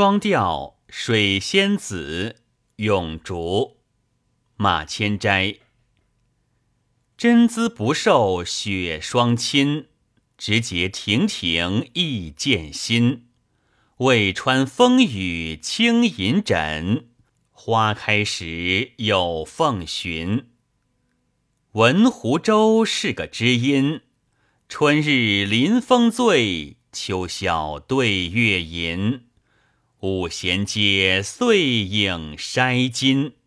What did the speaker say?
双调水仙子咏竹，马千斋。真姿不受雪霜侵，直节亭亭意见新。渭川风雨轻银枕，花开时有凤寻。闻湖州是个知音，春日临风醉，秋宵对月吟。五弦街碎影筛金。